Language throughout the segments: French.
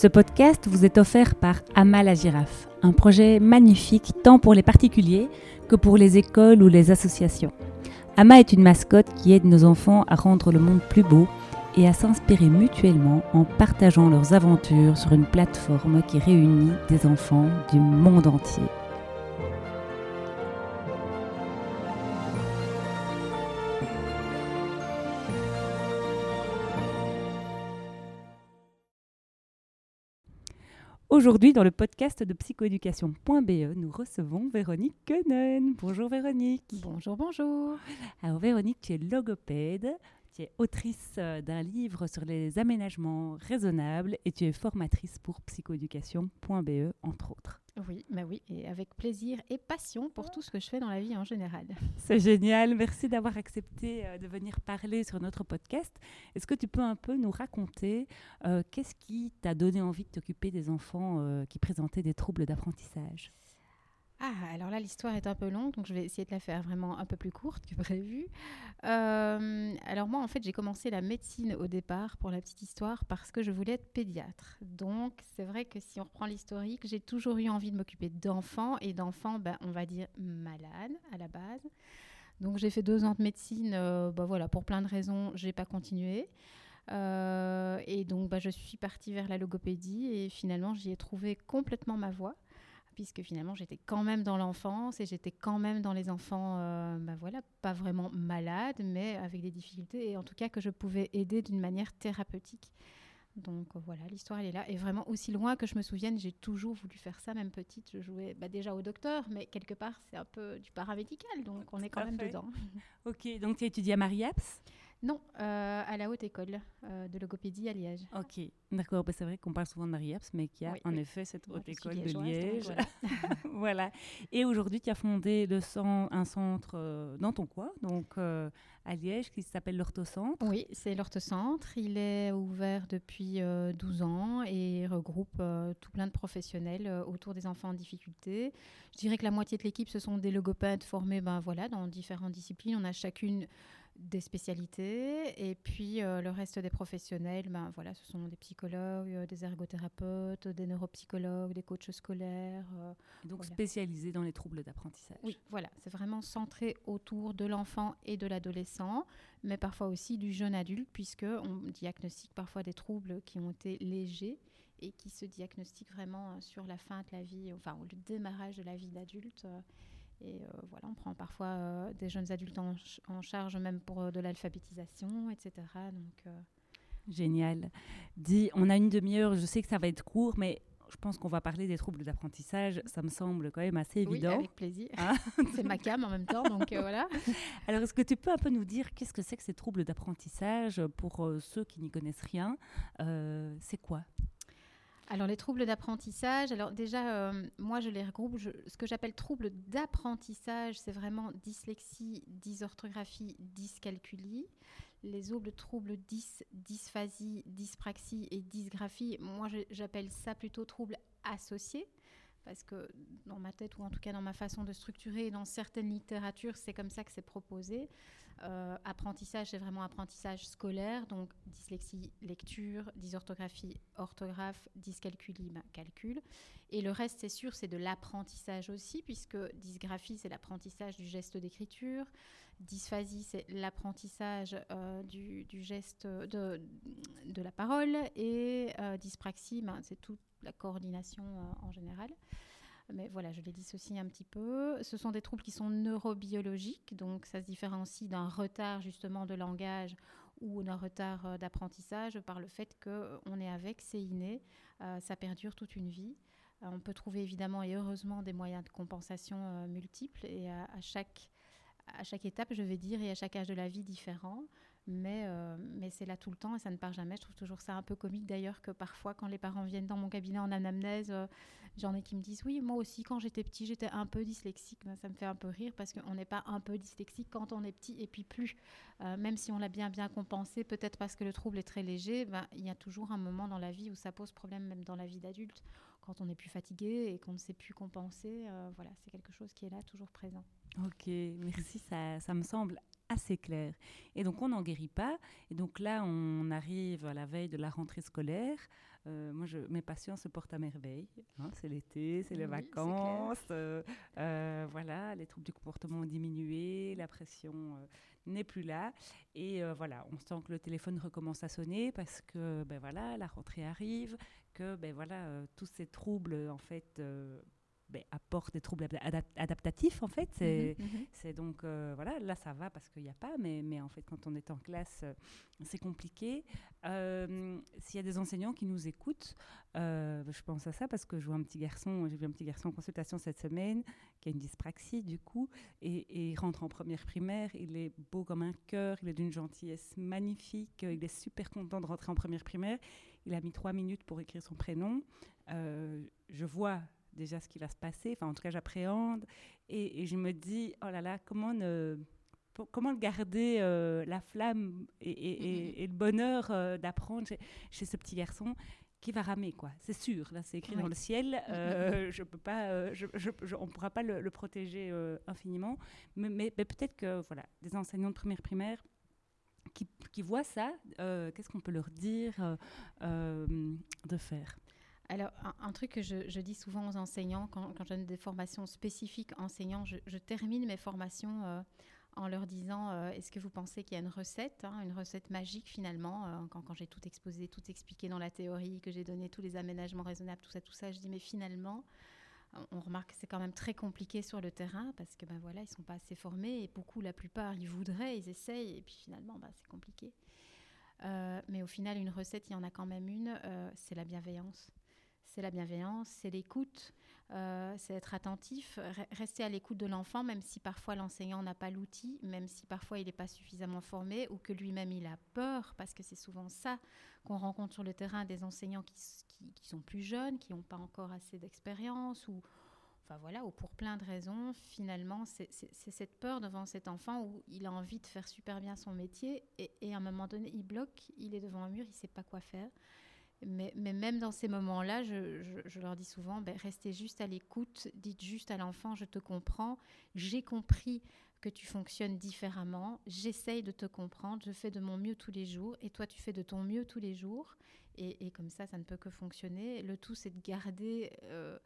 Ce podcast vous est offert par Ama la girafe, un projet magnifique tant pour les particuliers que pour les écoles ou les associations. Ama est une mascotte qui aide nos enfants à rendre le monde plus beau et à s'inspirer mutuellement en partageant leurs aventures sur une plateforme qui réunit des enfants du monde entier. Aujourd'hui, dans le podcast de psychoéducation.be, nous recevons Véronique Quenen. Bonjour Véronique. Bonjour, bonjour. Alors Véronique, tu es logopède, tu es autrice euh, d'un livre sur les aménagements raisonnables et tu es formatrice pour psychoéducation.be, entre autres. Oui, bah oui, et avec plaisir et passion pour tout ce que je fais dans la vie en général. C'est génial, merci d'avoir accepté euh, de venir parler sur notre podcast. Est-ce que tu peux un peu nous raconter euh, qu'est-ce qui t'a donné envie de t'occuper des enfants euh, qui présentaient des troubles d'apprentissage? Ah, alors là, l'histoire est un peu longue, donc je vais essayer de la faire vraiment un peu plus courte que prévu. Euh, alors moi, en fait, j'ai commencé la médecine au départ, pour la petite histoire, parce que je voulais être pédiatre. Donc, c'est vrai que si on reprend l'historique, j'ai toujours eu envie de m'occuper d'enfants, et d'enfants, ben, on va dire, malades à la base. Donc, j'ai fait deux ans de médecine, euh, ben, voilà, pour plein de raisons, je n'ai pas continué. Euh, et donc, ben, je suis partie vers la logopédie, et finalement, j'y ai trouvé complètement ma voie puisque finalement j'étais quand même dans l'enfance et j'étais quand même dans les enfants, euh, bah voilà, pas vraiment malades, mais avec des difficultés et en tout cas que je pouvais aider d'une manière thérapeutique. Donc euh, voilà, l'histoire elle est là. Et vraiment aussi loin que je me souvienne, j'ai toujours voulu faire ça, même petite. Je jouais bah, déjà au docteur, mais quelque part c'est un peu du paramédical, donc on est quand même dedans. ok, donc tu as étudié à Marie-Apps non, euh, à la haute école euh, de logopédie à Liège. Ok, d'accord. Bah, c'est vrai qu'on parle souvent de marie mais qu'il y a en effet cette haute école de Liège. Voilà. Et aujourd'hui, tu as fondé le un centre euh, dans ton coin, donc à Liège, qui s'appelle l'Orthocentre. Oui, c'est l'Orthocentre. Il est ouvert depuis 12 ans et regroupe tout plein de professionnels autour des enfants en difficulté. Je dirais que la moitié de l'équipe, ce sont des logopèdes formés ben, voilà, dans différentes disciplines. On a chacune des spécialités et puis euh, le reste des professionnels, ben, voilà, ce sont des psychologues, euh, des ergothérapeutes, des neuropsychologues, des coachs scolaires. Euh, donc spécialisés dans les troubles d'apprentissage. Oui, voilà, c'est vraiment centré autour de l'enfant et de l'adolescent, mais parfois aussi du jeune adulte, puisque on diagnostique parfois des troubles qui ont été légers et qui se diagnostiquent vraiment sur la fin de la vie, enfin le démarrage de la vie d'adulte. Et euh, voilà, on prend parfois euh, des jeunes adultes en, charge même pour euh, de l'alphabétisation, etc. Donc, Génial. Dis, on a une demi-heure, je sais que ça va être court, mais je pense qu'on va parler des troubles d'apprentissage. Ça me semble quand même assez évident. Oui, avec plaisir. Hein c'est ma cam en même temps, donc voilà. Alors, est-ce que tu peux un peu nous dire qu'est-ce que c'est que ces troubles d'apprentissage pour ceux qui n'y connaissent rien? C'est quoi? Alors les troubles d'apprentissage, alors déjà, euh, moi je les regroupe, ce que j'appelle troubles d'apprentissage, c'est vraiment dyslexie, dysorthographie, dyscalculie. Les autres troubles dys, dysphasie, dyspraxie et dysgraphie, moi j'appelle ça plutôt troubles associés parce que dans ma tête, ou en tout cas dans ma façon de structurer, dans certaines littératures, c'est comme ça que c'est proposé. Euh, apprentissage, c'est vraiment apprentissage scolaire, donc dyslexie, lecture, dysorthographie, orthographe, dyscalculie, ben, calcul. Et le reste, c'est sûr, c'est de l'apprentissage aussi, puisque dysgraphie, c'est l'apprentissage du geste d'écriture, dysphasie, c'est l'apprentissage euh, du, geste de, de, la parole, et euh, dyspraxie, ben, c'est toute la coordination en général mais voilà, je les dissocie un petit peu. Ce sont des troubles qui sont neurobiologiques, donc ça se différencie d'un retard justement de langage ou d'un retard euh, d'apprentissage par le fait qu'on est avec, c'est inné, euh, ça perdure toute une vie. Euh, on peut trouver évidemment et heureusement des moyens de compensation multiples et à, chaque à chaque étape, je vais dire, et à chaque âge de la vie différent. Mais, euh, mais c'est là tout le temps et ça ne part jamais. Je trouve toujours ça un peu comique d'ailleurs que parfois, quand les parents viennent dans mon cabinet en anamnèse, euh, j'en ai qui me disent Oui, moi aussi, quand j'étais petit, j'étais un peu dyslexique. Ben, ça me fait un peu rire parce qu'on n'est pas un peu dyslexique quand on est petit et puis plus. Euh, même si on l'a bien, bien compensé, peut-être parce que le trouble est très léger, ben, il y a toujours un moment dans la vie où ça pose problème, même dans la vie d'adulte, quand on est plus fatigué et qu'on ne sait plus compenser. voilà, c'est quelque chose qui est là, toujours présent. Ok, merci, ça, ça me semble assez clair. Et donc, on n'en guérit pas. Et donc là, on arrive à la veille de la rentrée scolaire. Euh, moi, je, mes patients se portent à merveille. Hein. c'est l'été, c'est les vacances. Euh, euh, voilà, les troubles du comportement ont diminué, la pression n'est plus là. Et voilà, on sent que le téléphone recommence à sonner parce que, ben voilà, la rentrée arrive, que, ben voilà, tous ces troubles, en fait ben, apporte des troubles adaptatifs en fait. C'est mhm, mhm. donc euh, voilà, là ça va parce qu'il n'y a pas, mais, mais en fait quand on est en classe, euh, c'est compliqué. Euh, s'il y a des enseignants qui nous écoutent, je pense à ça parce que je vois un petit garçon, j'ai vu un petit garçon en consultation cette semaine qui a une dyspraxie du coup et, et il rentre en première primaire. Il est beau comme un cœur, il est d'une gentillesse magnifique, il est super content de rentrer en première primaire. Il a mis trois minutes pour écrire son prénom. je vois déjà ce qui va se passer. Enfin, en tout cas, j'appréhende. Et, je me dis, oh là là, comment ne comment garder euh, la flamme et, le bonheur euh, d'apprendre chez, ce petit garçon qui va ramer quoi c'est sûr là c'est écrit dans le ciel euh, je peux pas je, on pourra pas le, protéger infiniment mais, mais, peut-être que voilà des enseignants de première primaire qui, qui voient ça qu'est-ce qu'on peut leur dire de faire? Alors, un, truc que je, dis souvent aux enseignants, quand, quand je donne des formations spécifiques enseignants, je, termine mes formations euh, en leur disant euh, est-ce que vous pensez qu'il y a une recette, hein, une recette magique finalement euh, Quand, j'ai tout exposé, tout expliqué dans la théorie, que j'ai donné tous les aménagements raisonnables, tout ça, tout ça, je dis mais finalement, on remarque que c'est quand même très compliqué sur le terrain parce que ben voilà, ils sont pas assez formés et beaucoup, la plupart, ils voudraient, ils essayent et puis finalement, ben, c'est compliqué. mais au final, une recette, il y en a quand même une, c'est la bienveillance c'est la bienveillance, c'est l'écoute, euh, c'est être attentif, rester à l'écoute de l'enfant, même si parfois l'enseignant n'a pas l'outil, même si parfois il n'est pas suffisamment formé ou que lui-même il a peur, parce que c'est souvent ça qu'on rencontre sur le terrain des enseignants qui, sont plus jeunes, qui n'ont pas encore assez d'expérience ou enfin voilà, ou pour plein de raisons, finalement, c'est cette peur devant cet enfant où il a envie de faire super bien son métier et, et à un moment donné, il bloque, il est devant un mur, il ne sait pas quoi faire. Mais, même dans ces moments-là, je, leur dis souvent, ben, restez juste à l'écoute, dites juste à l'enfant, je te comprends, j'ai compris que tu fonctionnes différemment, j'essaye de te comprendre, je fais de mon mieux tous les jours, et toi tu fais de ton mieux tous les jours, et, comme ça, ça ne peut que fonctionner. Le tout, c'est de garder... Euh,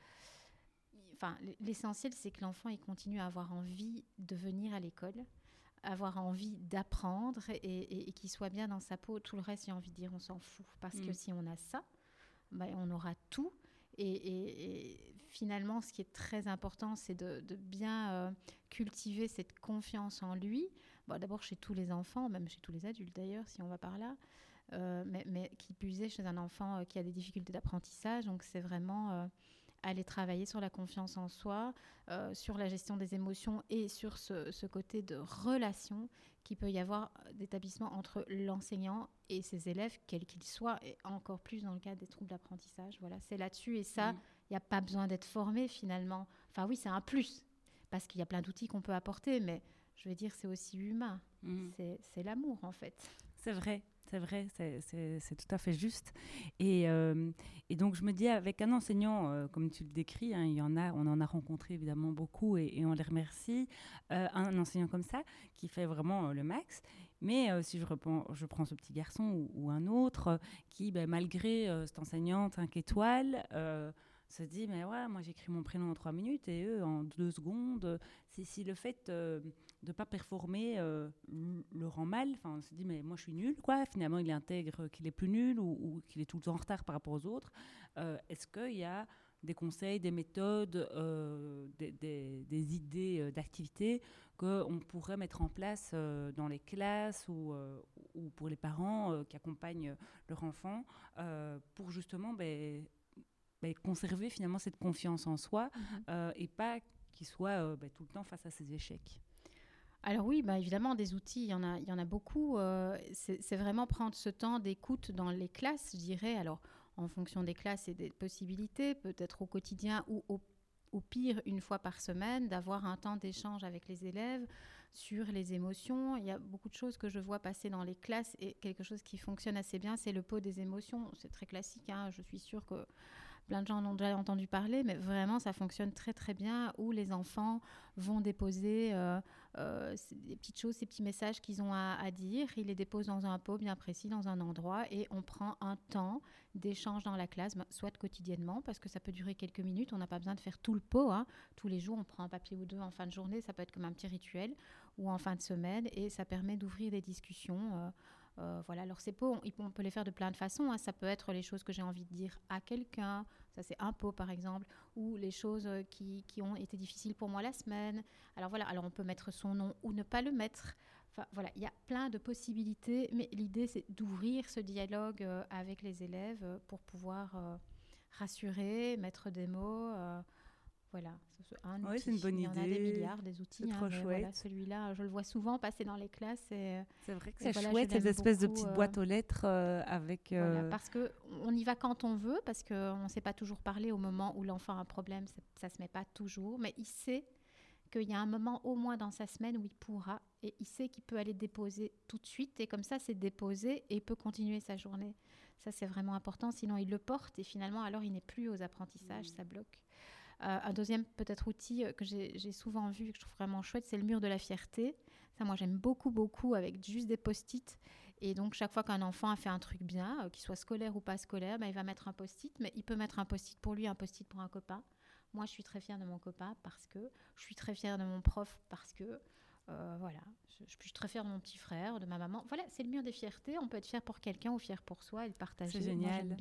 l'essentiel, c'est que l'enfant, continue à avoir envie de venir à l'école avoir envie d'apprendre et, qu'il soit bien dans sa peau. Tout le reste, j'ai envie de dire, on s'en fout. Parce que mm. si on a ça, ben, on aura tout. Et, finalement, ce qui est très important, c'est de, bien euh, cultiver cette confiance en lui. Bon, D'abord chez tous les enfants, même chez tous les adultes d'ailleurs, si on va par là. Euh, mais, mais, qui puisait chez un enfant euh, qui a des difficultés d'apprentissage. Donc c'est vraiment aller travailler sur la confiance en soi, euh, sur la gestion des émotions et sur ce, côté de relation qui peut y avoir d'établissement entre l'enseignant et ses élèves, quels qu'ils soient, et encore plus dans le cas des troubles d'apprentissage. Voilà, c'est là-dessus et ça, mm. il n'y a pas besoin d'être formé finalement. Enfin oui, c'est un plus parce qu'il y a plein d'outils qu'on peut apporter, mais je veux dire, c'est aussi humain. Mm. C'est l'amour en fait. C'est vrai, c'est vrai, c'est tout à fait juste. Et, euh, et, donc, je me dis, avec un enseignant, euh, comme tu le décris, hein, il y en a, on en a rencontré évidemment beaucoup et, on les remercie, euh, un enseignant comme ça qui fait vraiment le max. Mais si je prends ce petit garçon ou, un autre qui, ben, malgré cette enseignante 5 étoiles, se dit mais ouais moi j'écris mon prénom en trois minutes et eux en deux secondes si, si le fait euh, de pas performer euh, le rend mal enfin on se dit mais moi je suis nul quoi. Finalement il intègre qu'il est plus nul ou, qu'il est tout le temps en retard par rapport aux autres. Euh, est-ce qu'il y a des conseils, des méthodes, des, des, des, idées d'activités qu'on pourrait mettre en place dans les classes ou, ou pour les parents qui accompagnent leur enfant pour justement ben, bah, conserver finalement cette confiance en soi mhm. euh, et pas qu'il soit euh, bah, tout le temps face à ses échecs. alors oui, bah évidemment, des outils, il y en a, il y en a beaucoup. Euh, c'est vraiment prendre ce temps d'écoute dans les classes, je dirais. Alors, en fonction des classes et des possibilités, peut-être au quotidien ou au, au, pire une fois par semaine, d'avoir un temps d'échange avec les élèves sur les émotions. Il y a beaucoup de choses que je vois passer dans les classes et quelque chose qui fonctionne assez bien, c'est le pot des émotions. C'est très classique, hein. je suis sûre que plein de gens en ont déjà entendu parler, mais vraiment ça fonctionne très très bien où les enfants vont déposer euh, euh, des petites choses, ces petits messages qu'ils ont à, dire. Ils les déposent dans un pot bien précis, dans un endroit, et on prend un temps d'échange dans la classe, ben, soit quotidiennement, parce que ça peut durer quelques minutes. On n'a pas besoin de faire tout le pot. Hein. Tous les jours, on prend un papier ou deux en fin de journée. Ça peut être comme un petit rituel, ou en fin de semaine, et ça permet d'ouvrir des discussions. Euh, euh, voilà, alors ces pots, on, peut les faire de plein de façons. Hein. Ça peut être les choses que j'ai envie de dire à quelqu'un, ça c'est un pot par exemple, ou les choses euh, qui, qui, ont été difficiles pour moi la semaine. Alors voilà, alors on peut mettre son nom ou ne pas le mettre. Enfin voilà, il y a plein de possibilités, mais l'idée c'est d'ouvrir ce dialogue euh, avec les élèves pour pouvoir rassurer, mettre des mots. Voilà, oui, c'est une bonne idée. Il y en a des milliards, des outils. C'est trop hein, chouette. Celui-là, je le vois souvent passer dans les classes. C'est vrai que c'est chouette, ces espèces de petites euh, boîtes aux lettres euh, avec. Euh, parce que on y va quand on veut, parce qu'on ne sait pas toujours parler au moment où l'enfant a un problème, ça ne se met pas toujours, mais il sait qu'il y a un moment au moins dans sa semaine où il pourra, et il sait qu'il peut aller déposer tout de suite, et comme ça, c'est déposé, et il peut continuer sa journée. Ça, c'est vraiment important, sinon il le porte, et finalement, alors il n'est plus aux apprentissages, mmh. ça bloque. Un deuxième peut-être outil euh, que j'ai souvent vu et que je trouve vraiment chouette, c'est le mur de la fierté. Ça, moi, j'aime beaucoup, beaucoup avec juste des post-it. Et donc, chaque fois qu'un enfant a fait un truc bien, euh, qu'il soit scolaire ou pas scolaire, ben, il va mettre un post-it. Mais il peut mettre un post-it pour lui, un post-it pour un copain. Moi, je suis très fière de mon copain parce que je suis très fière de mon prof parce que euh, voilà, je, je, suis très fière de mon petit frère, de ma maman. Voilà, c'est le mur des fiertés. On peut être fier pour quelqu'un ou fier pour soi et le partager. C'est génial.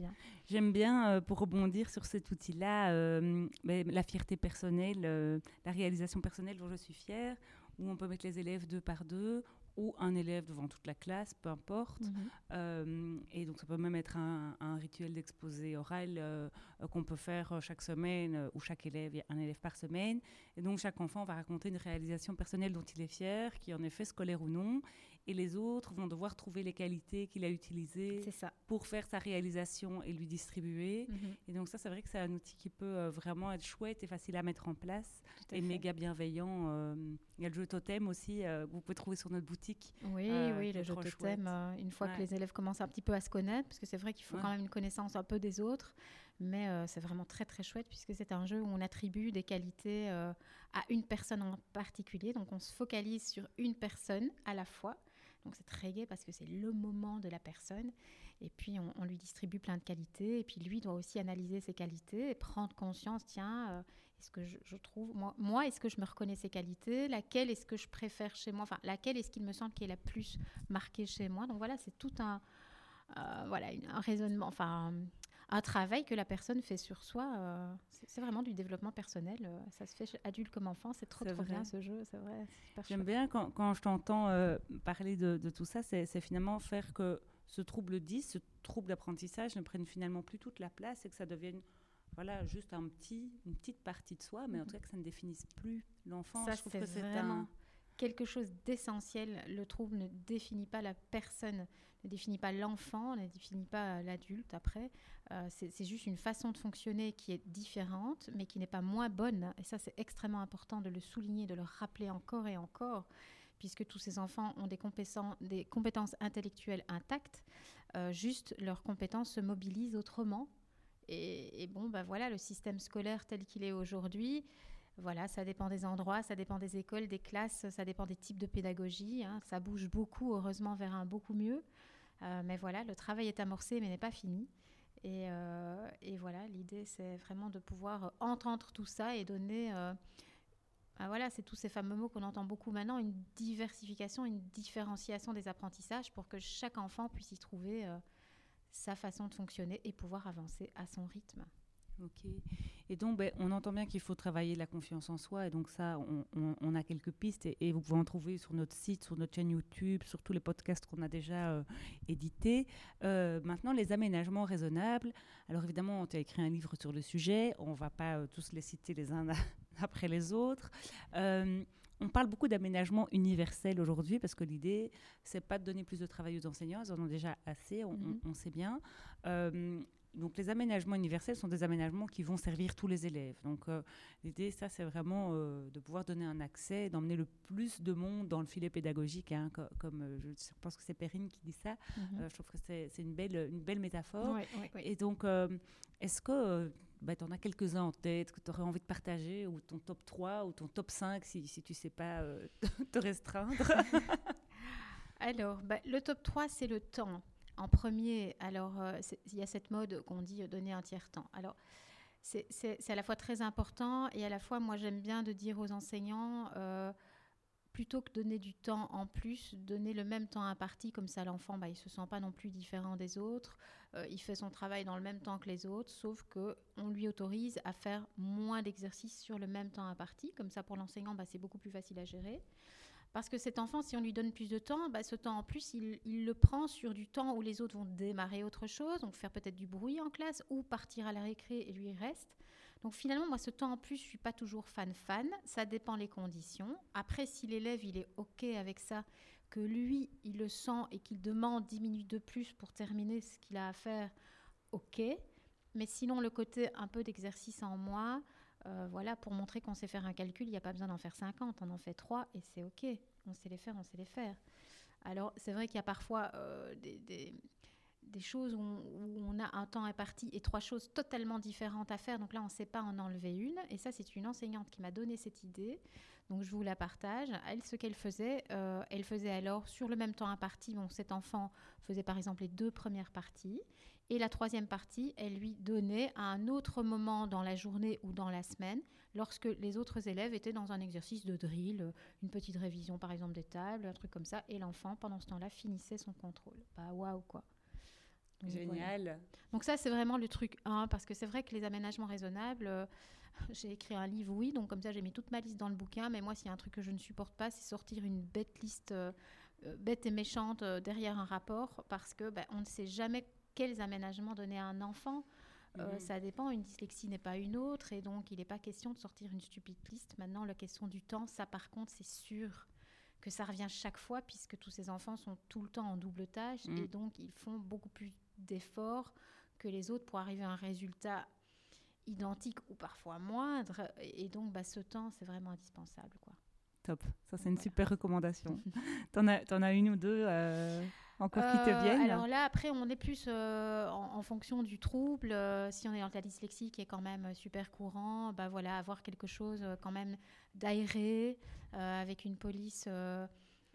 J'aime bien, euh, pour rebondir sur cet outil-là, euh, la fierté personnelle, la réalisation personnelle dont je suis fière, où on peut mettre les élèves deux par deux, ou un élève devant toute la classe, peu importe. Mhm. Euh, et donc ça peut même être un, rituel d'exposé oral euh, qu'on peut faire chaque semaine ou chaque élève, un élève par semaine. Et donc chaque enfant va raconter une réalisation personnelle dont il est fier, qui en est fait scolaire ou non. Et les autres vont devoir trouver les qualités qu'il a utilisées pour faire sa réalisation et lui distribuer. Mhm. Et donc ça, c'est vrai que c'est un outil qui peut euh, vraiment être chouette et facile à mettre en place et méga bienveillant. Il y a le jeu totem aussi, que vous pouvez trouver sur notre boutique oui, euh, oui, le jeu euh, une fois que les élèves commencent un petit peu à se connaître, parce que c'est vrai qu'il faut quand même une connaissance un peu des autres, mais euh, c'est vraiment très très chouette puisque c'est un jeu où on attribue des qualités à une personne en particulier, donc on se focalise sur une personne à la fois. Donc c'est très gai parce que c'est le moment de la personne. Et puis on, lui distribue plein de qualités. Et puis lui doit aussi analyser ses qualités et prendre conscience, tiens, est-ce que je, trouve, moi, moi est-ce que je me reconnais ces qualités? Laquelle est-ce que je préfère chez moi? Enfin, laquelle est-ce qu'il me semble qui est la plus marquée chez moi? Donc voilà, c'est tout un, euh, voilà, un raisonnement, enfin, un travail que la personne fait sur soi. Euh, c'est vraiment du développement personnel. Euh, ça se fait adulte comme enfant. C'est trop, trop bien ce jeu. C'est vrai. J'aime bien quand, quand, je t'entends parler de, de, tout ça, c'est finalement faire que ce trouble 10, ce trouble d'apprentissage ne prenne finalement plus toute la place et que ça devienne voilà, juste un petit, une petite partie de soi, mais en mhm. tout cas que ça ne définisse plus l'enfant. Ça, c'est vraiment quelque chose d'essentiel. Le trouble ne définit pas la personne, ne définit pas l'enfant, ne définit pas l'adulte après. Euh, c'est juste une façon de fonctionner qui est différente, mais qui n'est pas moins bonne. Et ça, c'est extrêmement important de le souligner, de le rappeler encore et encore puisque tous ces enfants ont des compétences, des compétences intellectuelles intactes, euh, juste leurs compétences se mobilisent autrement et, bon, ben voilà, le système scolaire tel qu'il est aujourd'hui, voilà, ça dépend des endroits, ça dépend des écoles, des classes, ça dépend des types de pédagogie. Hein. Ça bouge beaucoup, heureusement, vers un beaucoup mieux. Euh, mais voilà, le travail est amorcé, mais n'est pas fini. Et, euh, et voilà, l'idée, c'est vraiment de pouvoir entendre tout ça et donner. Euh, ben voilà, c'est tous ces fameux mots qu'on entend beaucoup maintenant, une diversification, une différenciation des apprentissages pour que chaque enfant puisse y trouver sa façon de fonctionner et pouvoir avancer à son rythme. Ok. Et donc, ben, on entend bien qu'il faut travailler la confiance en soi. Et donc, ça, on, a quelques pistes. Et, vous pouvez en trouver sur notre site, sur notre chaîne YouTube, sur tous les podcasts qu'on a déjà euh, édités. Euh, maintenant, les aménagements raisonnables. Alors, évidemment, tu as écrit un livre sur le sujet. On ne va pas euh, tous les citer les uns après les autres on parle beaucoup d'aménagement universel aujourd'hui parce que l'idée, c'est pas de donner plus de travail aux enseignants, ils en ont déjà assez, on, mhm. sait bien. Euh, donc les aménagements universels sont des aménagements qui vont servir tous les élèves. Donc euh, l'idée, ça, c'est vraiment euh, de pouvoir donner un accès, d'emmener le plus de monde dans le filet pédagogique, hein, comme, je pense que c'est Perrine qui dit ça. Mhm. je trouve que c'est une belle, une belle métaphore. Et donc, est-ce que bah, tu en as quelques-uns en tête que tu aurais envie de partager, ou ton top 3, ou ton top 5, si, si tu ne sais pas euh, te restreindre? Alors, bah, le top 3, c'est le temps. En premier, alors, euh, il y a cette mode qu'on dit donner un tiers-temps. Alors, c'est à la fois très important et à la fois, moi, j'aime bien de dire aux enseignants, euh, plutôt que donner du temps en plus, donner le même temps imparti, comme ça l'enfant, bah, il ne se sent pas non plus différent des autres, euh, il fait son travail dans le même temps que les autres, sauf qu'on lui autorise à faire moins d'exercices sur le même temps imparti, comme ça pour l'enseignant, bah, c'est beaucoup plus facile à gérer. Parce que cet enfant, si on lui donne plus de temps, bah, ce temps en plus, il, le prend sur du temps où les autres vont démarrer autre chose, donc faire peut-être du bruit en classe ou partir à la récré et lui reste. Donc finalement, moi, ce temps en plus, je suis pas toujours fan-fan. Ça dépend les conditions. Après, si l'élève, il est OK avec ça, que lui, il le sent et qu'il demande 10 minutes de plus pour terminer ce qu'il a à faire, OK. Mais sinon, le côté un peu d'exercice en moi, euh, voilà, pour montrer qu'on sait faire un calcul, il n'y a pas besoin d'en faire 50, on en fait 3 et c'est OK. On sait les faire, on sait les faire. Alors, c'est vrai qu'il y a parfois euh, des choses où on, a un temps imparti et trois choses totalement différentes à faire. Donc là, on ne sait pas en enlever une. Et ça, c'est une enseignante qui m'a donné cette idée. Donc je vous la partage. Elle, ce qu'elle faisait, euh, elle faisait alors sur le même temps imparti. Bon, cet enfant faisait par exemple les deux premières parties. Et la troisième partie, elle lui donnait à un autre moment dans la journée ou dans la semaine, lorsque les autres élèves étaient dans un exercice de drill, une petite révision par exemple des tables, un truc comme ça. Et l'enfant, pendant ce temps-là, finissait son contrôle. Bah waouh quoi. Génial. Donc ça, c'est vraiment le truc 1, parce que c'est vrai que les aménagements raisonnables, euh, j'ai écrit un livre, oui, donc comme ça, j'ai mis toute ma liste dans le bouquin, mais moi, s'il y a un truc que je ne supporte pas, c'est sortir une bête liste, euh, euh, bête et méchante derrière un rapport, parce que bah, on ne sait jamais quels aménagements donner à un enfant. Mhm. Ça dépend, une dyslexie n'est pas une autre, et donc il n'est pas question de sortir une stupide liste. Maintenant, la question du temps, ça par contre, c'est sûr que ça revient chaque fois, puisque tous ces enfants sont tout le temps en double tâche, mhm. et donc ils font beaucoup plus d'efforts que les autres pour arriver à un résultat identique ou parfois moindre. Et donc, bah, ce temps, c'est vraiment indispensable. Quoi. Top, ça c'est une super recommandation. T'en as, en as une ou deux euh, encore qui te euh, viennent Alors là, après, on est plus euh, en, fonction du trouble. si on est dans la dyslexie qui est quand même super courant, bah voilà, avoir quelque chose quand même d'aéré avec une police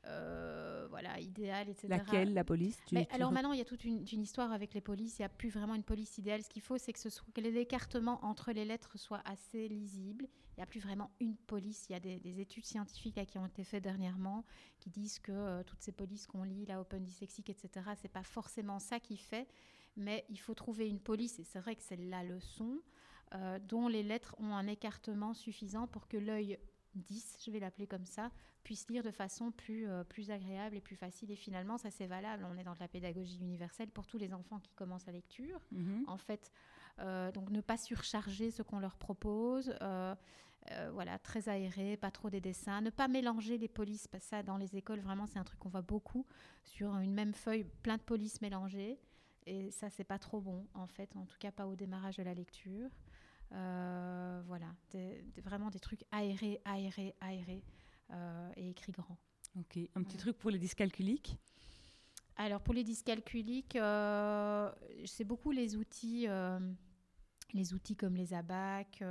euh, voilà, idéal, etc. Laquelle, la police? Alors maintenant, il y a toute une, histoire avec les polices. Il n'y a plus vraiment une police idéale. Ce qu'il faut, c'est que, ce que les écartements entre les lettres soient assez lisibles. Il n'y a plus vraiment une police. Il y a des, études scientifiques qui ont été faites dernièrement qui disent que euh, toutes ces polices qu'on lit, la Open Dyslexique, etc., c'est pas forcément ça qui fait. Mais il faut trouver une police, et c'est vrai que c'est la leçon, euh, dont les lettres ont un écartement suffisant pour que l'œil 10, je vais l'appeler comme ça, puisse lire de façon plus, euh, plus agréable et plus facile. Et finalement, ça c'est valable. On est dans de la pédagogie universelle pour tous les enfants qui commencent la lecture. Mhm. En fait, euh, donc ne pas surcharger ce qu'on leur propose. Euh, voilà, très aéré, pas trop des dessins. Ne pas mélanger les polices, parce que ça, dans les écoles, vraiment, c'est un truc qu'on voit beaucoup. Sur une même feuille, plein de polices mélangées. Et ça, c'est pas trop bon, en fait, en tout cas pas au démarrage de la lecture. Euh, voilà, vraiment des trucs aérés, aérés, aérés euh, et écrits grands. Ok, un petit truc pour les dyscalculiques? Alors pour les dyscalculiques, euh, c'est beaucoup les outils, les outils comme les abacs.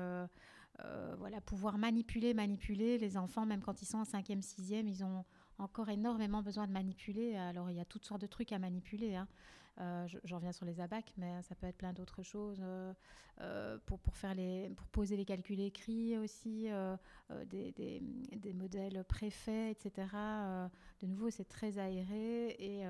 Voilà, pouvoir manipuler, manipuler les enfants, même quand ils sont en 5e, 6e, ils ont encore énormément besoin de manipuler. Alors, il y a toutes sortes de trucs à manipuler. Hein. Euh, J'en reviens sur les abacs, mais ça peut être plein d'autres choses. Euh, euh, pour, pour, faire les, pour poser les calculs écrits aussi, des, des, des, modèles préfaits, etc. de nouveau, c'est très aéré. Et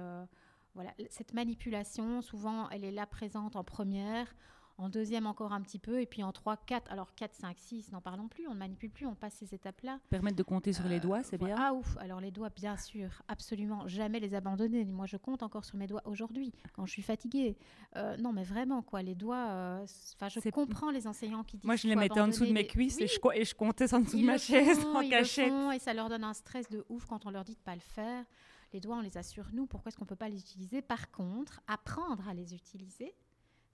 voilà, cette manipulation, souvent, elle est là présente en première. En deuxième encore un petit peu, et puis en 3, 4, alors 4, 5, 6, n'en parlons plus, on ne manipule plus, on passe ces étapes-là. Permettre de compter sur les doigts, c'est bien Ah ouf, alors les doigts, bien sûr, absolument, jamais les abandonner. Moi, je compte encore sur mes doigts aujourd'hui, quand je suis fatiguée. Euh, non, mais vraiment, quoi, les doigts, enfin, je comprends les enseignants qui disent... Moi, je les mettais en dessous de mes cuisses et, je, et, je, comptais en dessous de ma chaise en cachette. et ça leur donne un stress de ouf quand on leur dit de pas le faire. Les doigts, on les a sur nous. Pourquoi est-ce qu'on ne peut pas les utiliser? Par contre, apprendre à les utiliser,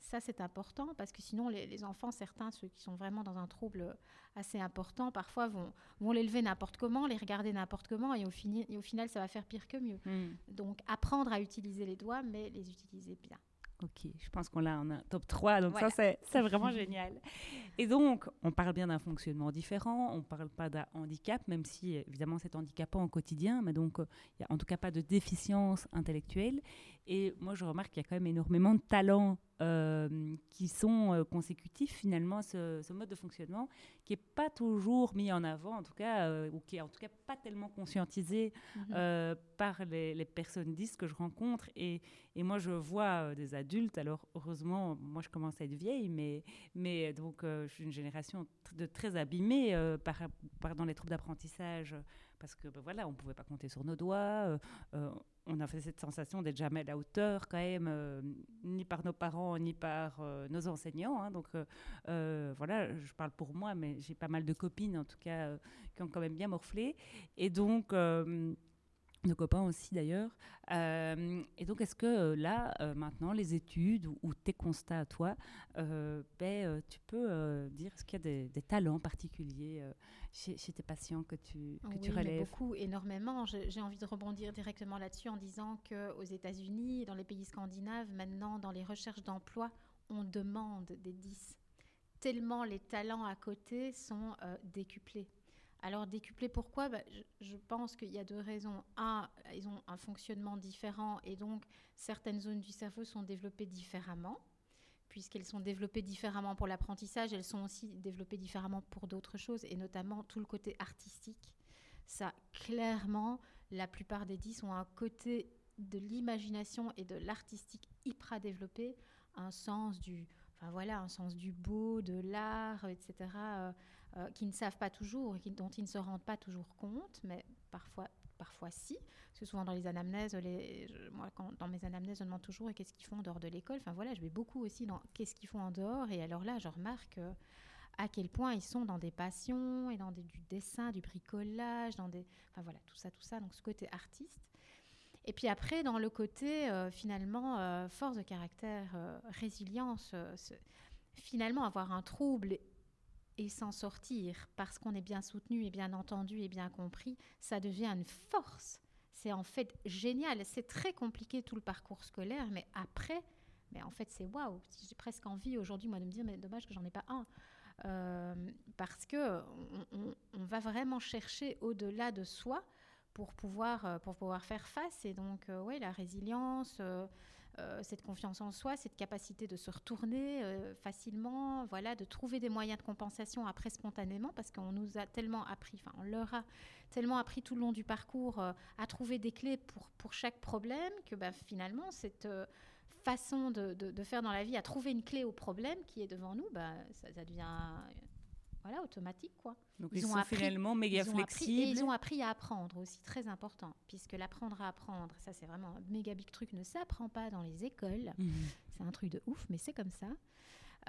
ça c'est important parce que sinon les, enfants, certains, ceux qui sont vraiment dans un trouble assez important, parfois vont, vont les lever n'importe comment, les regarder n'importe comment et au, fini, et au final ça va faire pire que mieux. Hmm. Donc apprendre à utiliser les doigts, mais les utiliser bien. Ok, je pense qu'on l'a en un top 3, donc ça c'est vraiment génial. Et donc, on parle bien d'un fonctionnement différent, on ne parle pas d'un handicap, même si évidemment c'est handicapant au quotidien, mais donc il n'y a en tout cas pas de déficience intellectuelle. Et moi je remarque qu'il y a quand même énormément de talents euh, qui sont euh, consécutifs finalement à ce, mode de fonctionnement qui n'est pas toujours mis en avant, en tout cas, euh, ou qui est en tout cas pas tellement conscientisé mhm. par les, personnes 10 que je rencontre. Et, et moi, je vois des adultes, alors heureusement, moi je commence à être vieille, mais, mais donc je suis une génération de très abîmée par, par, dans les troubles d'apprentissage parce que ben voilà, on ne pouvait pas compter sur nos doigts on a fait cette sensation d'être jamais à la hauteur quand même, euh, ni par nos parents, ni par euh, nos enseignants. Hein. donc euh, voilà, je parle pour moi, mais j'ai pas mal de copines en tout cas qui ont quand même bien morflé. Et donc nos copains aussi d'ailleurs. Euh, et donc, est-ce que euh, là, euh, maintenant, les études ou, tes constats à toi, ben, tu peux dire est-ce qu'il y a des, talents particuliers chez, tes patients que tu, que tu relèves? Beaucoup, énormément. J'ai envie de rebondir directement là-dessus en disant qu'aux États-Unis, dans les pays scandinaves, maintenant, dans les recherches d'emploi, on demande des 10. Tellement les talents à côté sont décuplés. Alors décuplé, pourquoi? Bah, je, pense qu'il y a deux raisons. Un, ils ont un fonctionnement différent et donc certaines zones du cerveau sont développées différemment. Puisqu'elles sont développées différemment pour l'apprentissage, elles sont aussi développées différemment pour d'autres choses, et notamment tout le côté artistique. Ça, clairement, la plupart des 10 ont un côté de l'imagination et de l'artistique hyper développé, un sens du, enfin voilà, un sens du beau, de l'art, etc. qui ne savent pas toujours, qui, dont ils ne se rendent pas toujours compte, mais parfois, parfois si. Parce que souvent dans les anamnèses, moi dans mes anamnèses, je demande toujours qu'est-ce qu'ils font en dehors de l'école? Enfin voilà, je vais beaucoup aussi dans qu'est-ce qu'ils font en dehors. Et alors là, je remarque euh, à quel point ils sont dans des passions et dans du dessin, du bricolage, dans des, enfin voilà, tout ça, tout ça. Donc ce côté artiste. Et puis après, dans le côté euh, finalement force de caractère, résilience, finalement avoir un trouble et s'en sortir parce qu'on est bien soutenu et bien entendu et bien compris, ça devient une force. C'est en fait génial. C'est très compliqué tout le parcours scolaire, mais après, mais en fait, c'est waouh. J'ai presque envie aujourd'hui, moi, de me dire, mais dommage que j'en ai pas un. Euh, parce que on, va vraiment chercher au-delà de soi pour pouvoir, euh, pour pouvoir faire face. Et donc, euh, oui, la résilience, euh, cette confiance en soi, cette capacité de se retourner euh, facilement, voilà, de trouver des moyens de compensation après spontanément, parce qu'on nous a tellement appris, enfin on leur a tellement appris tout le long du parcours euh, à trouver des clés pour, pour chaque problème, que bah, finalement cette façon de, de, faire dans la vie, à trouver une clé au problème qui est devant nous, bah, ça devient voilà, automatique quoi. Donc ils, sont finalement méga flexibles. et ils ont appris à apprendre aussi, très important, puisque l'apprendre à apprendre, ça c'est vraiment un méga big truc, ne s'apprend pas dans les écoles. Mhm. C'est un truc de ouf, mais c'est comme ça.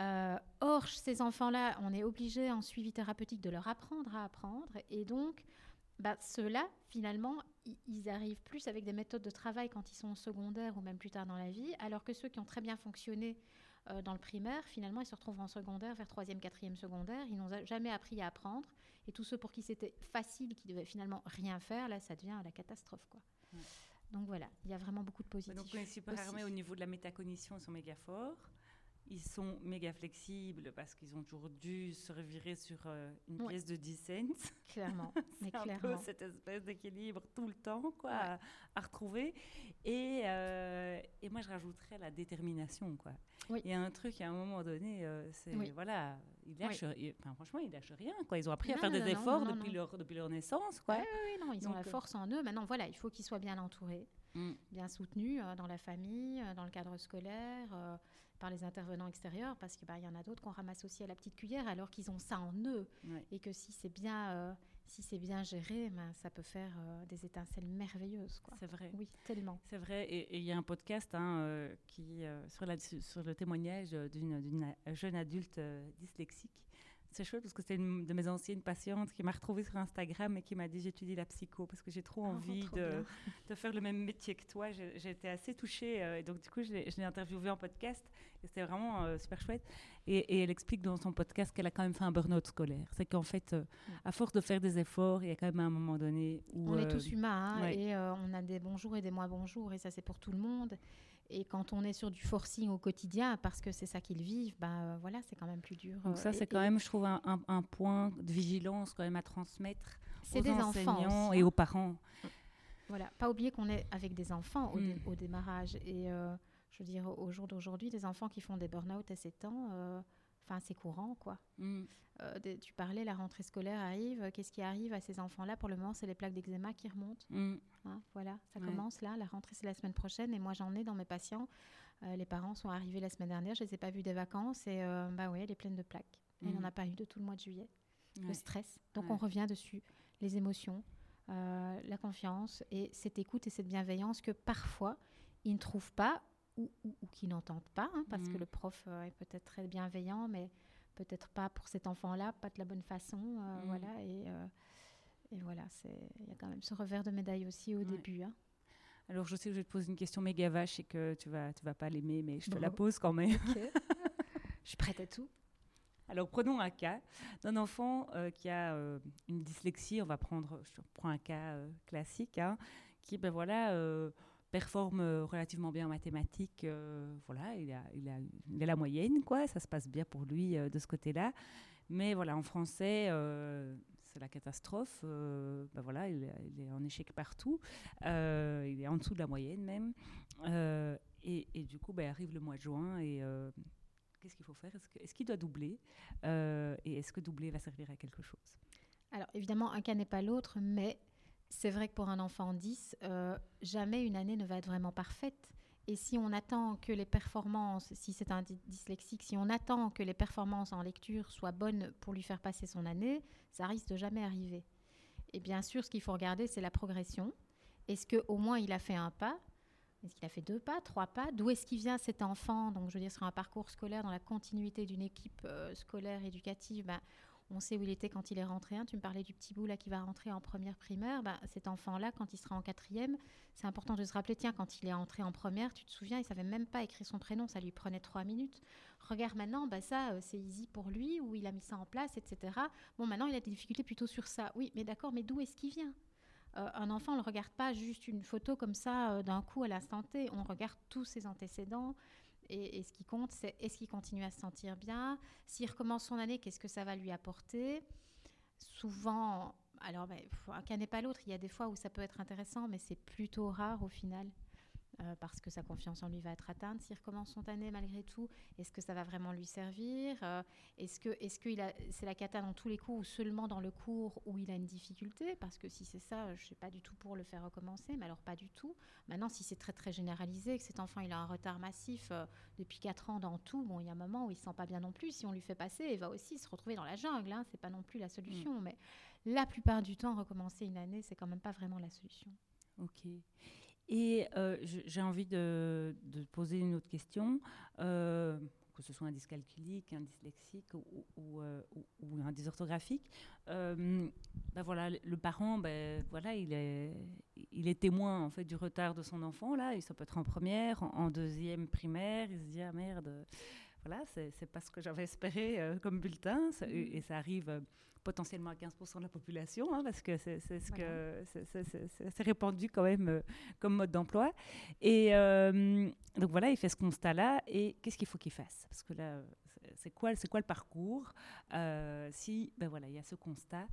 Euh, or, ces enfants-là, on est obligé en suivi thérapeutique de leur apprendre à apprendre, et donc bah, ceux-là, finalement, ils arrivent plus avec des méthodes de travail quand ils sont en secondaire ou même plus tard dans la vie, alors que ceux qui ont très bien fonctionné euh, dans le primaire, finalement, ils se retrouvent en secondaire, vers troisième, quatrième secondaire. Ils n'ont jamais appris à apprendre. Et tous ceux pour qui c'était facile, qui devaient finalement rien faire, là, ça devient la catastrophe. Quoi. Donc voilà, il y a vraiment beaucoup de positifs. Donc les super armés au niveau de la métacognition sont méga forts. Ils sont méga flexibles parce qu'ils ont toujours dû se revirer sur euh, une pièce de 10 cents. Clairement, mais un clairement. Peu cette espèce d'équilibre tout le temps quoi, à, retrouver. Et, euh, et, moi, je rajouterais la détermination. Quoi. Il y a un truc, à un moment donné, euh, c'est voilà, ils lâchent, enfin, franchement, ils lâchent rien. Quoi. Ils ont appris à faire des efforts depuis, Leur, depuis leur naissance. Quoi. Oui, non, ils ont la force en eux. Maintenant, voilà, il faut qu'ils soient bien entourés. mm. bien soutenus dans la famille, dans le cadre scolaire, par les intervenants extérieurs, parce qu'il bah, y en a d'autres qu'on ramasse aussi à la petite cuillère alors qu'ils ont ça en eux. Et que si c'est bien si c'est bien géré, ben, ça peut faire euh, des étincelles merveilleuses. C'est vrai. Oui, tellement. C'est vrai. Et il y a un podcast hein, euh, qui, euh, sur, la, sur, le témoignage d'une jeune adulte dyslexique c'est chouette parce que c'est une de mes anciennes patientes qui m'a retrouvée sur Instagram et qui m'a dit j'étudie la psycho parce que j'ai trop ah, envie de, de, faire le même métier que toi. J'ai été assez touchée euh, et donc du coup je l'ai interviewée en podcast et c'était vraiment euh, super chouette. Et, elle explique dans son podcast qu'elle a quand même fait un burn-out scolaire. C'est qu'en fait, euh, à force de faire des efforts, il y a quand même un moment donné où... On est tous humains hein, et on a des bons jours et des moins bons jours et ça c'est pour tout le monde. Et quand on est sur du forcing au quotidien, parce que c'est ça qu'ils vivent, bah, voilà, c'est quand même plus dur. Donc ça, c'est quand même, je trouve, un, un, point de vigilance quand même à transmettre aux des enseignants et aux parents. Voilà, pas oublier qu'on est avec des enfants au, mm. démarrage. Et euh, je veux dire, au jour d'aujourd'hui, des enfants qui font des burn-out à 7 ans, euh, enfin, c'est courant, quoi. Mm. Euh, tu parlais, la rentrée scolaire arrive. Qu'est-ce qui arrive à ces enfants-là? Pour le moment, c'est les plaques d'eczéma qui remontent. Mm. Hein, voilà, ça commence là. La rentrée, c'est la semaine prochaine. Et moi, j'en ai dans mes patients. Euh, les parents sont arrivés la semaine dernière. Je ne les ai pas vus des vacances. Et euh, bah oui, elle est pleine de plaques. Elle n'en mm. a pas eu de tout le mois de juillet. Le stress. Donc, on revient dessus. Les émotions, la confiance et cette écoute et cette bienveillance que parfois, ils ne trouvent pas ou, ou, qui n'entendent pas, hein, parce que mm. le prof est peut-être très bienveillant, mais peut-être pas pour cet enfant-là, pas de la bonne façon, euh, mm. voilà. Et, euh, et voilà, il y a quand même ce revers de médaille aussi au début. Hein. Alors, je sais que je vais te poser une question méga vache et que tu vas, tu vas pas l'aimer, mais je te la pose quand même. je suis prête à tout. Alors, prenons un cas d'un enfant euh, qui a une dyslexie. On va prendre, je prends un cas classique, hein, qui, ben voilà performe euh, relativement bien en mathématiques. Euh, voilà, il a, la moyenne, quoi. Ça se passe bien pour lui euh, de ce côté-là. Mais voilà, en français, c'est la catastrophe. ben voilà, il, est en échec partout. il est en dessous de la moyenne même. Et, et, du coup, ben, arrive le mois de juin et qu'est-ce qu'il faut faire? Est-ce qu'il doit doubler Et est-ce que doubler va servir à quelque chose? Alors évidemment, un cas n'est pas l'autre, mais c'est vrai que pour un enfant 10, euh, jamais une année ne va être vraiment parfaite. Et si on attend que les performances, si c'est un dyslexique, si on attend que les performances en lecture soient bonnes pour lui faire passer son année, ça risque de jamais arriver. Et bien sûr, ce qu'il faut regarder, c'est la progression. Est-ce qu'au moins il a fait un pas? Est-ce qu'il a fait deux pas, trois pas? D'où est-ce qu'il vient cet enfant? Donc, je veux dire, sur un parcours scolaire, dans la continuité d'une équipe euh, scolaire, éducative, ben, on sait où il était quand il est rentré. Hein. Tu me parlais du petit bout là qui va rentrer en première primaire. Bah, cet enfant-là, quand il sera en quatrième, c'est important de se rappeler, tiens, quand il est entré en première, tu te souviens, il savait même pas écrire son prénom, ça lui prenait trois minutes. Regarde maintenant, bah, ça, euh, c'est easy pour lui, où il a mis ça en place, etc. Bon, maintenant, il a des difficultés plutôt sur ça. Oui, mais d'accord, mais d'où est-ce qu'il vient? Euh, un enfant, on ne le regarde pas juste une photo comme ça euh, d'un coup à l'instant T. On regarde tous ses antécédents, et, ce qui compte, c'est est-ce qu'il continue à se sentir bien? S'il recommence son année, qu'est-ce que ça va lui apporter? Souvent, alors, ben, un cas n'est pas l'autre. Il y a des fois où ça peut être intéressant, mais c'est plutôt rare au final. Euh, parce que sa confiance en lui va être atteinte s'il recommence son année malgré tout Est-ce que ça va vraiment lui servir euh, Est-ce que est-ce que c'est la cata dans tous les cours ou seulement dans le cours où il a une difficulté? Parce que si c'est ça, je ne suis pas du tout pour le faire recommencer, mais alors pas du tout. Maintenant, si c'est très très généralisé, que cet enfant il a un retard massif euh, depuis 4 ans dans tout, bon, il y a un moment où il ne se sent pas bien non plus. Si on lui fait passer, il va aussi se retrouver dans la jungle. Hein, c'est pas non plus la solution, mm. mais la plupart du temps, recommencer une année, c'est quand même pas vraiment la solution. Ok. Et euh, j'ai envie de, poser une autre question, euh, que ce soit un dyscalculique, un dyslexique ou, euh, un dysorthographique. ben voilà, le parent, ben voilà, il est, il est témoin en fait du retard de son enfant là. Il ça peut être en première, en, deuxième primaire. Il se dit ah merde, voilà, c'est pas ce que j'avais espéré comme bulletin, et, ça arrive potentiellement à 15% de la population, hein, parce que c'est ce que c'est répandu quand même euh, comme mode d'emploi. Et euh, donc voilà, il fait ce constat-là. Et qu'est-ce qu'il faut qu'il fasse? Parce que là, c'est quoi, c'est quoi le parcours euh, Si, ben voilà, il y a ce constat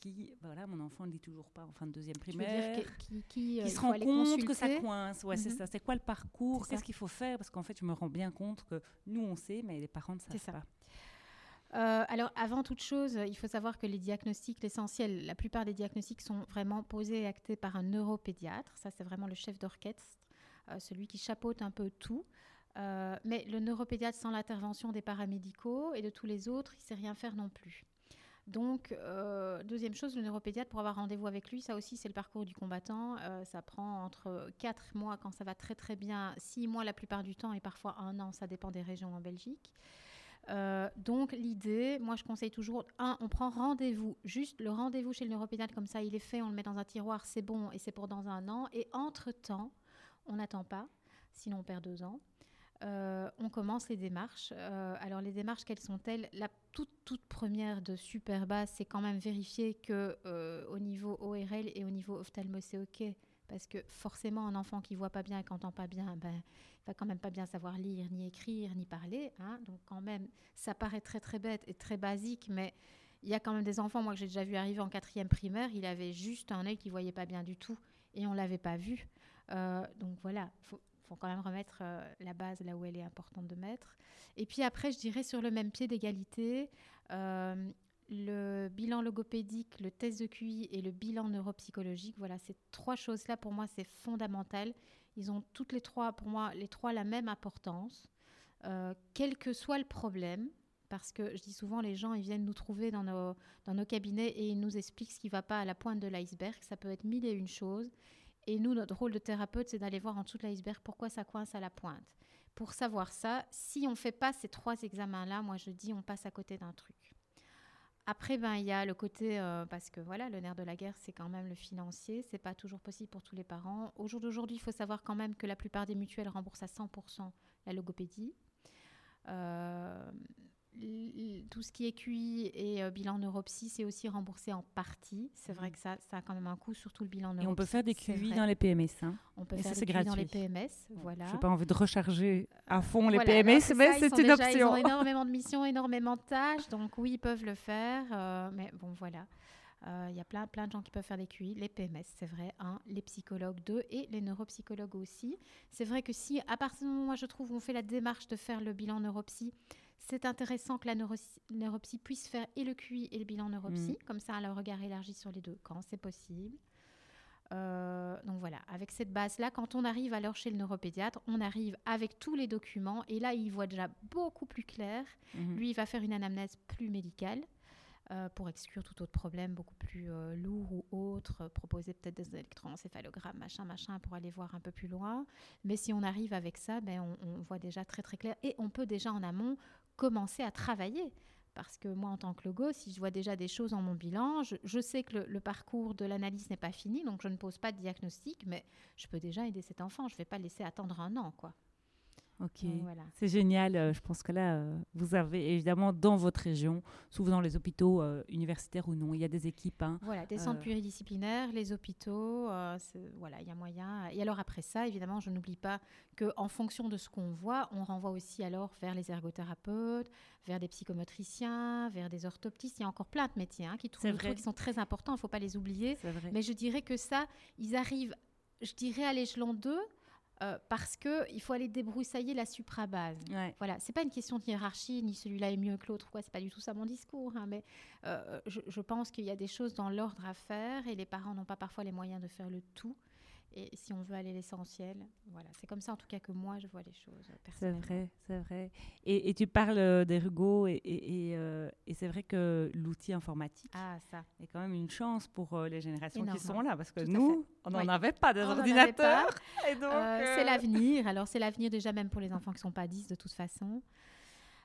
qui, ben voilà, mon enfant ne lit toujours pas en fin de deuxième primaire, qui, qui, se rend compte que ça coince. Ouais, c'est mhm. ça. C'est quoi le parcours? Qu'est-ce qu'il faut faire? Parce qu'en fait, je me rends bien compte que nous on sait, mais les parents ne savent pas. Euh, alors, avant toute chose, il faut savoir que les diagnostics, l'essentiel, la plupart des diagnostics sont vraiment posés et actés par un neuropédiatre. Ça, c'est vraiment le chef d'orchestre, euh, celui qui chapeaute un peu tout. Euh, mais le neuropédiatre, sans l'intervention des paramédicaux et de tous les autres, il ne sait rien faire non plus. Donc, deuxième chose, le neuropédiatre, pour avoir rendez-vous avec lui, ça aussi, c'est le parcours du combattant. ça prend entre 4 mois quand ça va très très bien, 6 mois la plupart du temps et parfois un an, ça dépend des régions en Belgique. Euh, donc l'idée, moi je conseille toujours, un, on prend rendez-vous, juste le rendez-vous chez le neuropédiatre, comme ça il est fait, on le met dans un tiroir, c'est bon et c'est pour dans un an. Et entre-temps, on n'attend pas, sinon on perd deux ans. Euh, on commence les démarches. Euh, alors les démarches, quelles sont-elles? La toute, toute première de super base, c'est quand même vérifier que au niveau ORL et au niveau ophtalmo, c'est OK. Parce que forcément, un enfant qui voit pas bien et qui n'entend pas bien, ben, va quand même pas bien savoir lire, ni écrire, ni parler. Hein. Donc quand même, ça paraît très très bête et très basique, mais il y a quand même des enfants, moi que j'ai déjà vu arriver en quatrième primaire, il avait juste un œil qui voyait pas bien du tout et on l'avait pas vu. Euh, donc voilà, faut quand même remettre euh, la base là où elle est importante de mettre. Et puis après, je dirais sur le même pied d'égalité, euh, le bilan logopédique, le test de QI et le bilan neuropsychologique. Voilà, ces trois choses-là, pour moi, c'est fondamental. Ils ont toutes les trois, pour moi, les trois la même importance, euh, quel que soit le problème. Parce que je dis souvent, les gens, ils viennent nous trouver dans nos, dans nos cabinets et ils nous expliquent ce qui ne va pas à la pointe de l'iceberg. Ça peut être mille et une choses. Et nous, notre rôle de thérapeute, c'est d'aller voir en dessous de l'iceberg pourquoi ça coince à la pointe. Pour savoir ça, si on ne fait pas ces trois examens-là, moi je dis on passe à côté d'un truc. Après, ben, il y a le côté, euh, parce que voilà, le nerf de la guerre, c'est quand même le financier. C'est pas toujours possible pour tous les parents. Au jour d'aujourd'hui, il faut savoir quand même que la plupart des mutuelles remboursent à 100% la logopédie. Euh, tout ce qui est QI et euh, bilan neuropsy, c'est aussi remboursé en partie. C'est vrai que ça, ça a quand même un coût, surtout le bilan neuropsy. Et on peut faire des QI dans les PMS. Hein. On peut faire des QI dans les PMS, voilà. Je n'ai pas envie de recharger à fond les PMS, mais c'est une option. Ils ont énormément de missions, énormément de tâches, donc oui, ils peuvent le faire. Euh, mais bon, voilà. Euh, il y a plein, plein de gens qui peuvent faire des QI, les PMS, c'est vrai, un, les psychologues, deux, et les neuropsychologues aussi. C'est vrai que si, à partir du moment où je trouve, on fait la démarche de faire le bilan neuropsy, c'est intéressant que la neuropsie puisse faire et le QI et le bilan neuropsie, mm. comme ça, elle a un regard élargi sur les deux quand c'est possible. Euh, donc voilà, avec cette base-là, quand on arrive alors chez le neuropédiatre, on arrive avec tous les documents et là, il voit déjà beaucoup plus clair. Mm-hmm. Lui, il va faire une anamnèse plus médicale. Euh, pour exclure tout autre problème beaucoup plus euh, lourd ou autre, proposer peut-être des électroencéphalogrammes, machin, machin, pour aller voir un peu plus loin. Mais si on arrive avec ça, ben, on, on voit déjà très très clair et on peut déjà en amont commencer à travailler. Parce que moi, en tant que logo, si je vois déjà des choses en mon bilan, je, sais que le, parcours de l'analyse n'est pas fini, donc je ne pose pas de diagnostic, mais je peux déjà aider cet enfant. Je ne vais pas laisser attendre un an, quoi. Ok, c'est génial. Euh, je pense que là, euh, vous avez évidemment dans votre région, souvent dans les hôpitaux euh, universitaires ou non, il y a des équipes. Hein, voilà, des centres pluridisciplinaires, les hôpitaux, voilà, il y a moyen. Et alors après ça, évidemment, je n'oublie pas qu'en fonction de ce qu'on voit, on renvoie aussi alors vers les ergothérapeutes, vers des psychomotriciens, vers des orthoptistes. Il y a encore plein de métiers hein, qui, trouvent, qui sont très importants, il ne faut pas les oublier. Mais je dirais que ça, ils arrivent, je dirais à l'échelon 2 euh, parce qu'il faut aller débroussailler la suprabase. Ouais. Voilà, c'est pas une question de hiérarchie, ni celui-là est mieux que l'autre, quoi. C'est pas du tout ça mon discours, hein, mais euh, je, je, pense qu'il y a des choses dans l'ordre à faire et les parents n'ont pas parfois les moyens de faire le tout. Et si on veut aller l'essentiel, voilà, c'est comme ça en tout cas que moi je vois les choses. C'est vrai, c'est vrai. Et, tu parles euh, d'ergo et, et, euh, et c'est vrai que l'outil informatique ah, ça. est quand même une chance pour euh, les générations qui sont là, parce que nous, on n'en avait pas des ordinateurs. c'est l'avenir. Alors c'est l'avenir déjà même pour les enfants qui ne sont pas 10 de toute façon.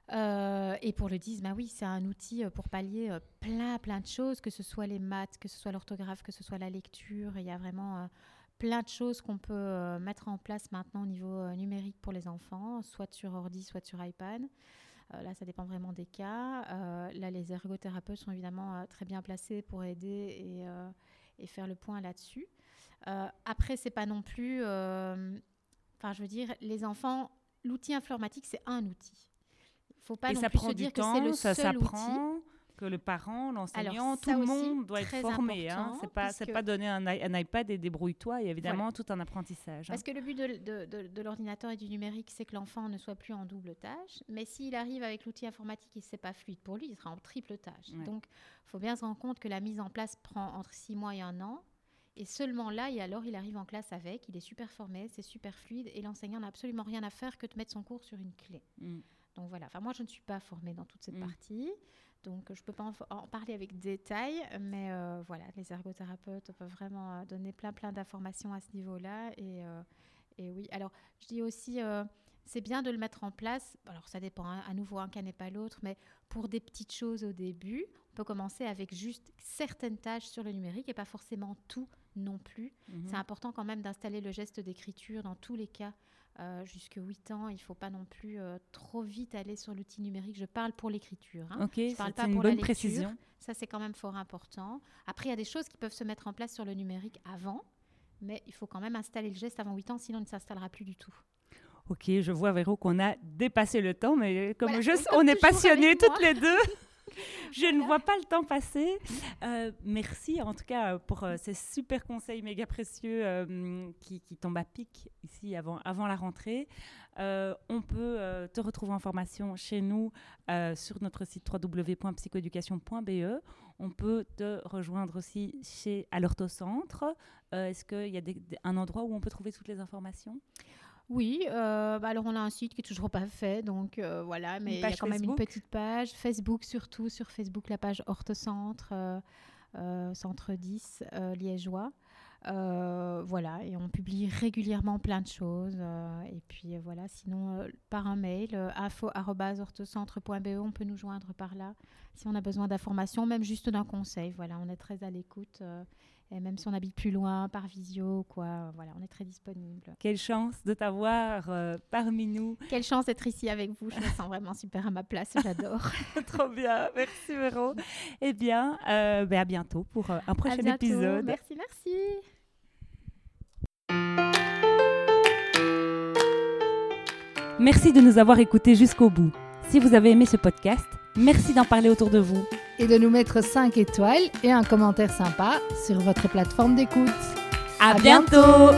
et pour le 10, bah oui, c'est un outil pour pallier plein, plein de choses, que ce soit les maths, que ce soit l'orthographe, que ce soit la lecture. Il y a vraiment plein de choses qu'on peut euh, mettre en place maintenant au niveau euh, numérique pour les enfants, soit sur ordi, soit sur iPad. Euh, là, ça dépend vraiment des cas. là, les ergothérapeutes sont évidemment très bien placés pour aider et, faire le point là-dessus. après, c'est pas non plus. Enfin, je veux dire, les enfants, l'outil informatique, c'est un outil. Il faut pas non plus se dire que c'est le ça seul outil. Que le parent, l'enseignant, tout le monde doit être formé. Hein. C'est pas, c'est pas donner un, iPad et débrouille-toi. Il y a évidemment tout un apprentissage. Hein. Parce que le but de, de, l'ordinateur et du numérique, c'est que l'enfant ne soit plus en double tâche. Mais s'il arrive avec l'outil informatique et c'est pas fluide pour lui, il sera en triple tâche. Donc, il faut bien se rendre compte que la mise en place prend entre six mois et un an. Et seulement là, et alors il arrive en classe avec, il est super formé, c'est super fluide, et l'enseignant n'a absolument rien à faire que de mettre son cours sur une clé. Mm. Donc voilà, enfin moi je ne suis pas formée dans toute cette mm. partie, donc je ne peux pas en, parler avec détail, mais euh, voilà, les ergothérapeutes peuvent vraiment euh, donner plein plein d'informations à ce niveau-là. Et, euh, et, oui, alors je dis aussi, c'est bien de le mettre en place, alors ça dépend hein, à nouveau, un cas n'est pas l'autre, mais pour des petites choses au début, on peut commencer avec juste certaines tâches sur le numérique et pas forcément tout non plus. Mhm. C'est important quand même d'installer le geste d'écriture dans tous les cas. Euh, jusque 8 ans, il ne faut pas non plus euh, trop vite aller sur l'outil numérique. Je parle pour l'écriture. Hein. Ok, c'est une bonne précision. Ça, c'est quand même fort important. Après, il y a des choses qui peuvent se mettre en place sur le numérique avant, mais il faut quand même installer le geste avant 8 ans, sinon il ne s'installera plus du tout. Ok, je vois Véro qu'on a dépassé le temps, mais comme on est passionnés toutes les deux. je ne vois pas le temps passer. Euh, merci en tout cas pour euh, ces super conseils méga précieux euh, qui, tombent à pic ici avant, avant la rentrée. on peut te retrouver en formation chez nous sur notre site www.psychoeducation.be. On peut te rejoindre aussi chez, à l'orthocentre. Est-ce qu'il y a un endroit où on peut trouver toutes les informations? Oui, euh, bah alors on a un site qui est toujours pas fait, donc euh, voilà, mais il y a quand même une petite page. Facebook surtout, sur Facebook, la page Orthocentre, euh, Centre 10, liégeois. voilà, et on publie régulièrement plein de choses. et puis voilà, sinon par un mail, info.orthocentre.be, on peut nous joindre par là si on a besoin d'informations, même juste d'un conseil. Voilà, on est très à l'écoute. Et même si on habite plus loin, par visio, quoi, voilà, on est très disponible. Quelle chance de t'avoir euh, parmi nous. Quelle chance d'être ici avec vous. Je me sens vraiment super à ma place. J'adore. Trop bien. Merci, Véro. Eh bien, euh, ben, à bientôt pour euh, un prochain épisode. Merci, merci. Merci de nous avoir écoutés jusqu'au bout. Si vous avez aimé ce podcast, merci d'en parler autour de vous. Et de nous mettre 5 étoiles et un commentaire sympa sur votre plateforme d'écoute. À, bientôt